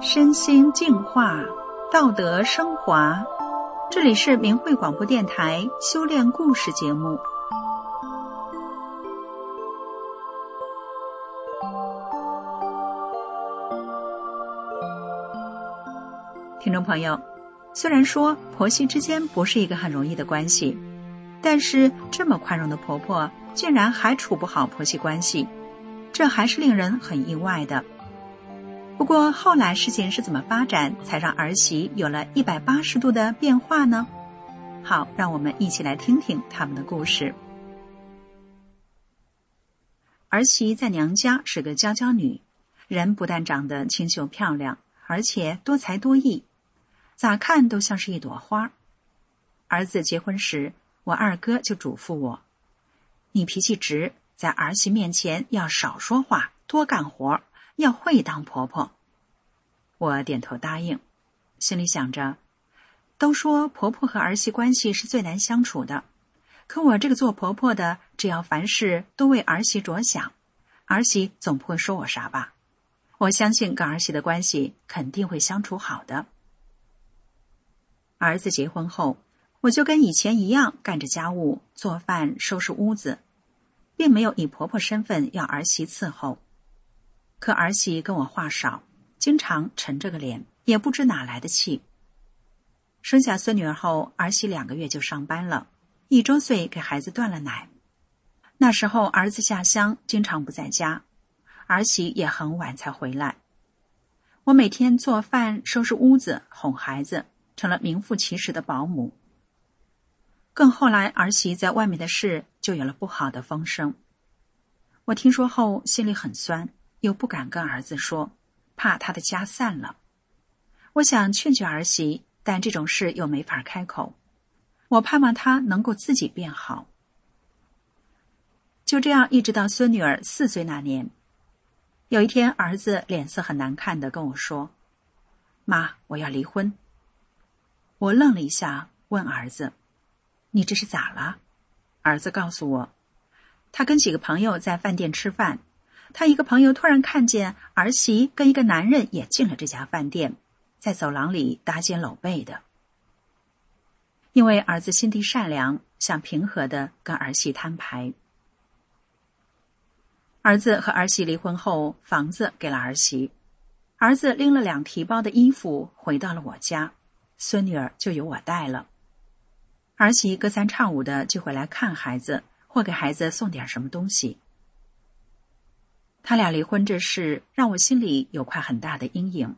身心净化，道德升华。这里是明慧广播电台修炼故事节目。听众朋友，虽然说婆媳之间不是一个很容易的关系，但是这么宽容的婆婆竟然还处不好婆媳关系，这还是令人很意外的。不过后来事情是怎么发展，才让儿媳有了一百八十度的变化呢？好，让我们一起来听听他们的故事。儿媳在娘家是个娇娇女，人不但长得清秀漂亮，而且多才多艺，咋看都像是一朵花。儿子结婚时，我二哥就嘱咐我：“你脾气直，在儿媳面前要少说话，多干活。”要会当婆婆，我点头答应，心里想着，都说婆婆和儿媳关系是最难相处的，可我这个做婆婆的，只要凡事都为儿媳着想，儿媳总不会说我啥吧？我相信跟儿媳的关系肯定会相处好的。儿子结婚后，我就跟以前一样干着家务、做饭、收拾屋子，并没有以婆婆身份要儿媳伺候。可儿媳跟我话少，经常沉着个脸，也不知哪来的气。生下孙女儿后，儿媳两个月就上班了，一周岁给孩子断了奶。那时候儿子下乡，经常不在家，儿媳也很晚才回来。我每天做饭、收拾屋子、哄孩子，成了名副其实的保姆。更后来，儿媳在外面的事就有了不好的风声。我听说后，心里很酸。又不敢跟儿子说，怕他的家散了。我想劝劝儿媳，但这种事又没法开口。我盼望她能够自己变好。就这样，一直到孙女儿四岁那年，有一天，儿子脸色很难看的跟我说：“妈，我要离婚。”我愣了一下，问儿子：“你这是咋了？”儿子告诉我，他跟几个朋友在饭店吃饭。他一个朋友突然看见儿媳跟一个男人也进了这家饭店，在走廊里搭肩搂背的。因为儿子心地善良，想平和的跟儿媳摊牌。儿子和儿媳离婚后，房子给了儿媳，儿子拎了两提包的衣服回到了我家，孙女儿就由我带了。儿媳隔三差五的就会来看孩子，或给孩子送点什么东西。他俩离婚这事让我心里有块很大的阴影。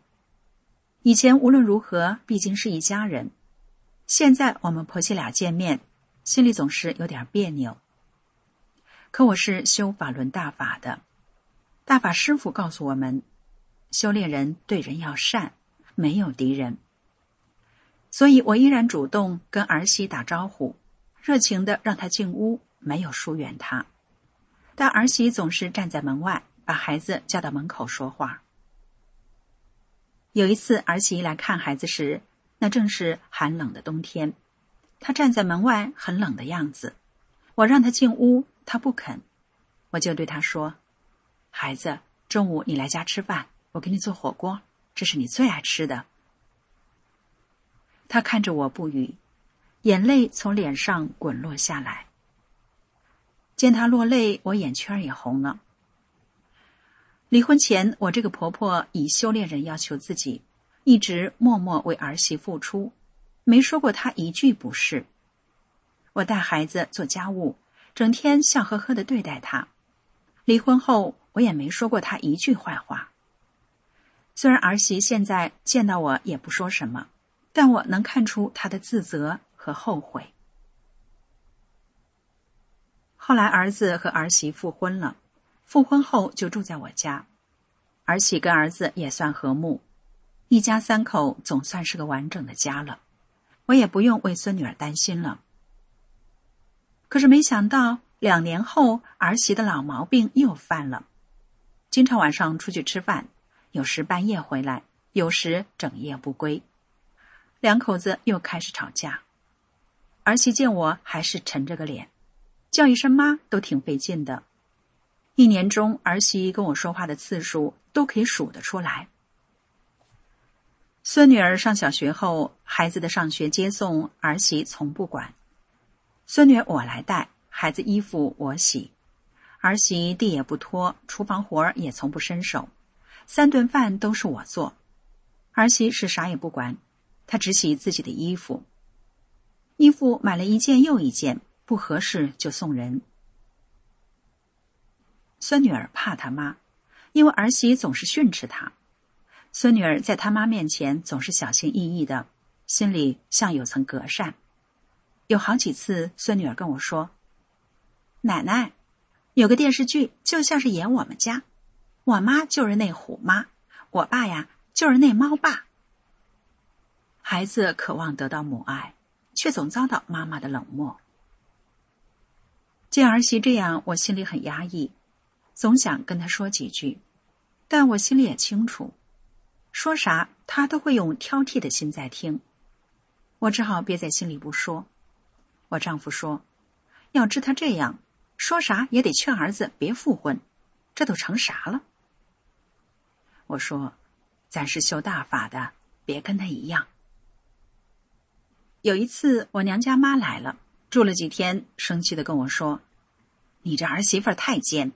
以前无论如何，毕竟是一家人，现在我们婆媳俩见面，心里总是有点别扭。可我是修法轮大法的，大法师傅告诉我们，修炼人对人要善，没有敌人。所以我依然主动跟儿媳打招呼，热情的让她进屋，没有疏远她。但儿媳总是站在门外。把孩子叫到门口说话。有一次儿媳来看孩子时，那正是寒冷的冬天，她站在门外很冷的样子。我让她进屋，她不肯，我就对她说：“孩子，中午你来家吃饭，我给你做火锅，这是你最爱吃的。”她看着我不语，眼泪从脸上滚落下来。见她落泪，我眼圈也红了。离婚前，我这个婆婆以修炼人要求自己，一直默默为儿媳付出，没说过她一句不是。我带孩子做家务，整天笑呵呵的对待她。离婚后，我也没说过她一句坏话。虽然儿媳现在见到我也不说什么，但我能看出她的自责和后悔。后来，儿子和儿媳复婚了。复婚后就住在我家，儿媳跟儿子也算和睦，一家三口总算是个完整的家了，我也不用为孙女儿担心了。可是没想到两年后，儿媳的老毛病又犯了，经常晚上出去吃饭，有时半夜回来，有时整夜不归。两口子又开始吵架。儿媳见我还是沉着个脸，叫一声妈都挺费劲的。一年中，儿媳跟我说话的次数都可以数得出来。孙女儿上小学后，孩子的上学接送，儿媳从不管。孙女我来带，孩子衣服我洗，儿媳地也不拖，厨房活儿也从不伸手，三顿饭都是我做。儿媳是啥也不管，她只洗自己的衣服。衣服买了一件又一件，不合适就送人。孙女儿怕他妈，因为儿媳总是训斥她。孙女儿在他妈面前总是小心翼翼的，心里像有层隔扇。有好几次，孙女儿跟我说：“奶奶，有个电视剧就像是演我们家，我妈就是那虎妈，我爸呀就是那猫爸。”孩子渴望得到母爱，却总遭到妈妈的冷漠。见儿媳这样，我心里很压抑，总想跟她说几句，但我心里也清楚，说啥她都会用挑剔的心在听，我只好憋在心里不说。我丈夫说：“要知她这样说啥也得劝儿子别复婚，这都成啥了？”我说：“咱是修大法的，别跟他一样。”有一次我娘家妈来了，住了几天，生气的跟我说：“你这儿媳妇太奸，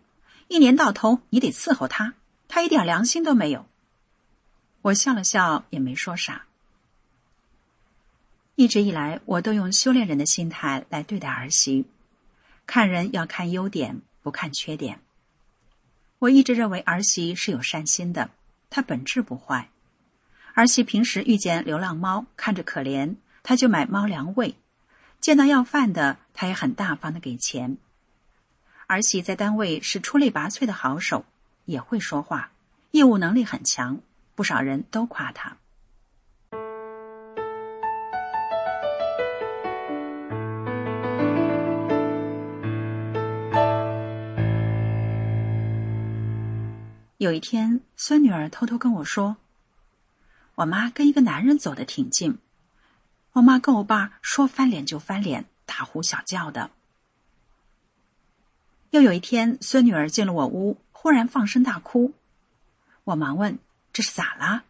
一年到头你得伺候她，她一点良心都没有。”我笑了笑，也没说啥。一直以来，我都用修炼人的心态来对待儿媳，看人要看优点，不看缺点。我一直认为儿媳是有善心的，她本质不坏。儿媳平时遇见流浪猫，看着可怜，他就买猫粮喂；见到要饭的，他也很大方的给钱。儿媳在单位是出类拔萃的好手，也会说话，业务能力很强，不少人都夸她。有一天，孙女儿偷偷跟我说：“我妈跟一个男人走得挺近，我妈跟我爸说翻脸就翻脸，大呼小叫的。”又有一天，孙女儿进了我屋，忽然放声大哭，我忙问：“这是咋啦？”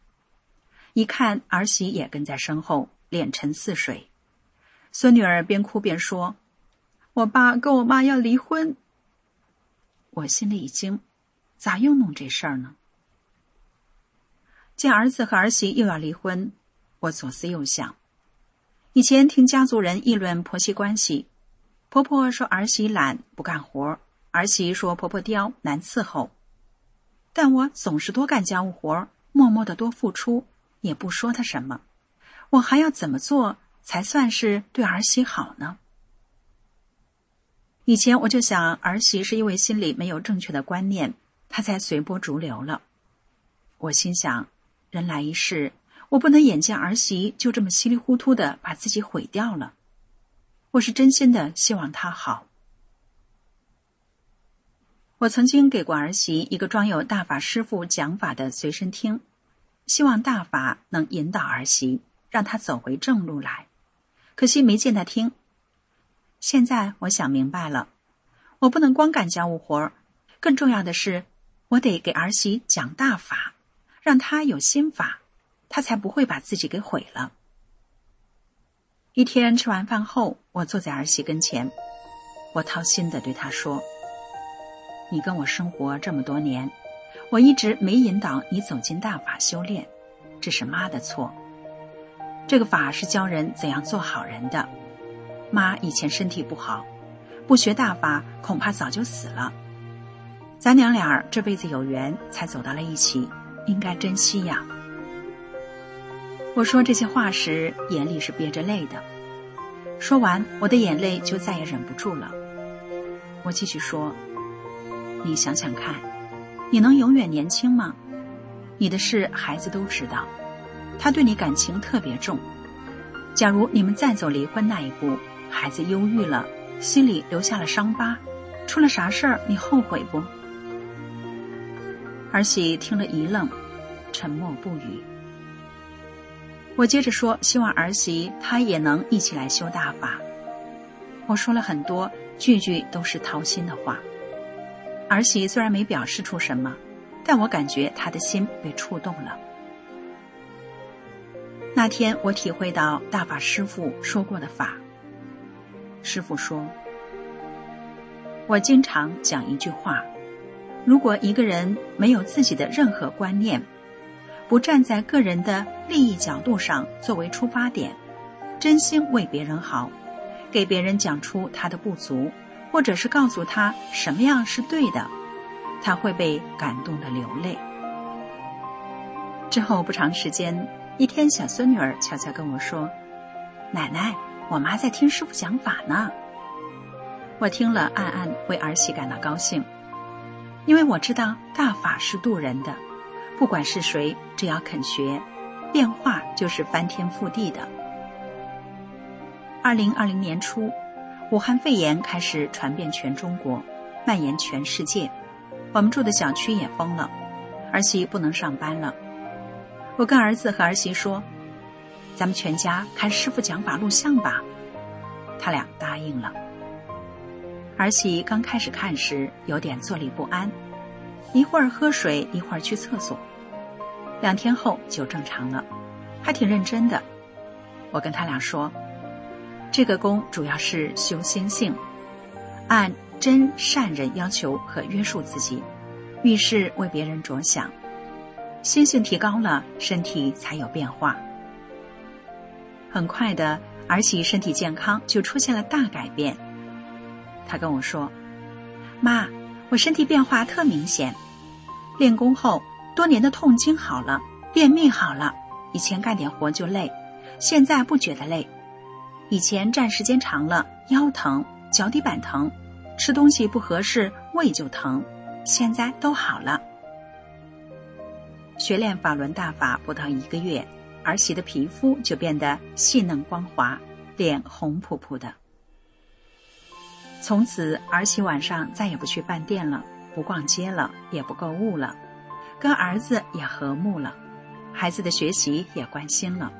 一看儿媳也跟在身后，脸沉似水。孙女儿边哭边说：“我爸跟我妈要离婚。”我心里一惊。咋又弄这事儿呢？见儿子和儿媳又要离婚，我左思右想。以前听家族人议论婆媳关系，婆婆说儿媳懒不干活，儿媳说婆婆刁难伺候。但我总是多干家务活，默默的多付出，也不说她什么。我还要怎么做才算是对儿媳好呢？以前我就想，儿媳是因为心里没有正确的观念。她才随波逐流了。我心想，人来一世，我不能眼见儿媳就这么稀里糊涂的把自己毁掉了。我是真心的希望她好。我曾经给过儿媳一个装有大法师傅讲法的随身听，希望大法能引导儿媳，让她走回正路来。可惜没见她听。现在我想明白了，我不能光干家务活儿，更重要的是。我得给儿媳讲大法，让她有心法，他才不会把自己给毁了。一天吃完饭后，我坐在儿媳跟前，我掏心的对她说：“你跟我生活这么多年，我一直没引导你走进大法修炼，这是妈的错。这个法是教人怎样做好人的。妈以前身体不好，不学大法，恐怕早就死了。”咱娘俩这辈子有缘才走到了一起，应该珍惜呀。我说这些话时，眼里是憋着泪的。说完，我的眼泪就再也忍不住了。我继续说：“你想想看，你能永远年轻吗？你的事孩子都知道，他对你感情特别重。假如你们再走离婚那一步，孩子忧郁了，心里留下了伤疤，出了啥事儿，你后悔不？”儿媳听了一愣，沉默不语。我接着说，希望儿媳她也能一起来修大法。我说了很多，句句都是掏心的话。儿媳虽然没表示出什么，但我感觉她的心被触动了。那天我体会到大法师父说过的法。师父说：“我经常讲一句话，如果一个人没有自己的任何观念，不站在个人的利益角度上作为出发点，真心为别人好，给别人讲出他的不足，或者是告诉他什么样是对的，他会被感动的流泪。”之后不长时间，一天小孙女儿悄悄跟我说：“奶奶。”我妈在听师傅讲法呢，我听了暗暗为儿媳感到高兴，因为我知道大法是渡人的，不管是谁，只要肯学，变化就是翻天覆地的。二零二零年初，武汉肺炎开始传遍全中国，蔓延全世界，我们住的小区也封了，儿媳不能上班了，我跟儿子和儿媳说。咱们全家看师傅讲法录像吧，他俩答应了。儿媳刚开始看时有点坐立不安，一会儿喝水，一会儿去厕所。两天后就正常了，还挺认真的。我跟他俩说，这个功主要是修心性，按真善人要求和约束自己，遇事为别人着想，心性提高了，身体才有变化。很快的，儿媳身体健康就出现了大改变。她跟我说：“妈，我身体变化特明显，练功后多年的痛经好了，便秘好了。以前干点活就累，现在不觉得累。以前站时间长了腰疼、脚底板疼，吃东西不合适胃就疼，现在都好了。学练法轮大法不到一个月。”儿媳的皮肤就变得细嫩光滑，脸红扑扑的。从此，儿媳晚上再也不去饭店了，不逛街了，也不购物了，跟儿子也和睦了，孩子的学习也关心了。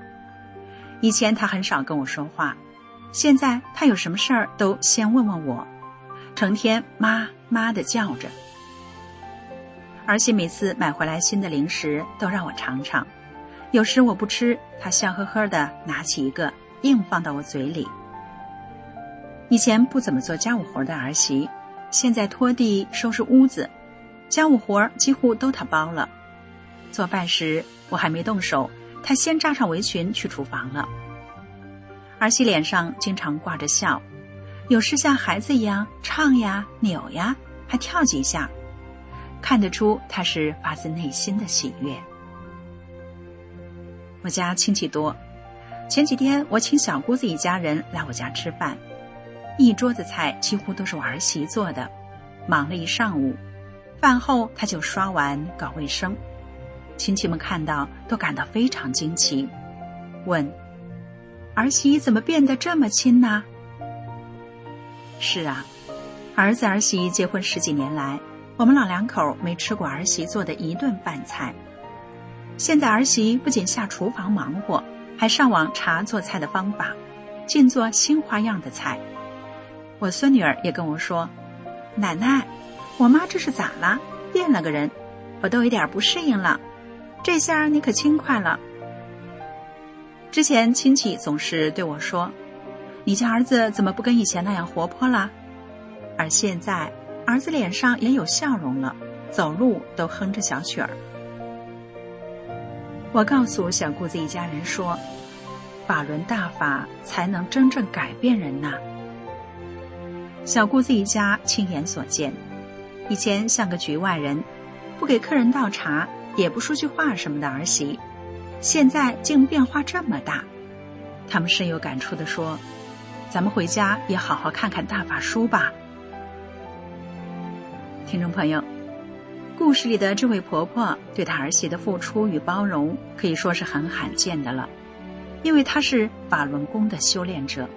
以前他很少跟我说话，现在他有什么事儿都先问问我，成天妈妈的叫着。儿媳每次买回来新的零食，都让我尝尝。有时我不吃，他笑呵呵的拿起一个，硬放到我嘴里。以前不怎么做家务活的儿媳，现在拖地、收拾屋子，家务活几乎都他包了。做饭时我还没动手，他先扎上围裙去厨房了。儿媳脸上经常挂着笑，有时像孩子一样唱呀、扭呀，还跳几下，看得出她是发自内心的喜悦。我家亲戚多，前几天我请小姑子一家人来我家吃饭，一桌子菜几乎都是我儿媳做的，忙了一上午，饭后他就刷碗搞卫生，亲戚们看到都感到非常惊奇，问：“儿媳怎么变得这么亲呢？”是啊，儿子儿媳结婚十几年来，我们老两口没吃过儿媳做的一顿饭菜。现在儿媳不仅下厨房忙活，还上网查做菜的方法，尽做新花样的菜。我孙女儿也跟我说：“奶奶，我妈这是咋了？变了个人，我都有点不适应了。这下你可轻快了。”之前亲戚总是对我说：“你家儿子怎么不跟以前那样活泼了？”而现在儿子脸上也有笑容了，走路都哼着小曲儿。我告诉小姑子一家人说：“法轮大法才能真正改变人呐。”小姑子一家亲眼所见，以前像个局外人，不给客人倒茶，也不说句话什么的儿媳，现在竟变化这么大。他们深有感触的说：“咱们回家也好好看看大法书吧。”听众朋友。故事里的这位婆婆对她儿媳的付出与包容，可以说是很罕见的了，因为她是法轮功的修炼者。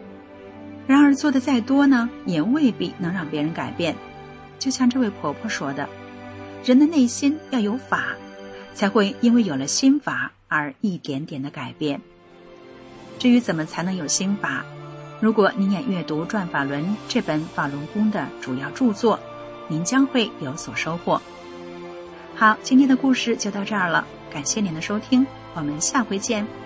然而做的再多呢，也未必能让别人改变。就像这位婆婆说的：“人的内心要有法，才会因为有了心法而一点点的改变，至于怎么才能有心法，如果您也阅读《转法轮》这本法轮功的主要著作，您将会有所收获。好，今天的故事就到这儿了，感谢您的收听，我们下回见。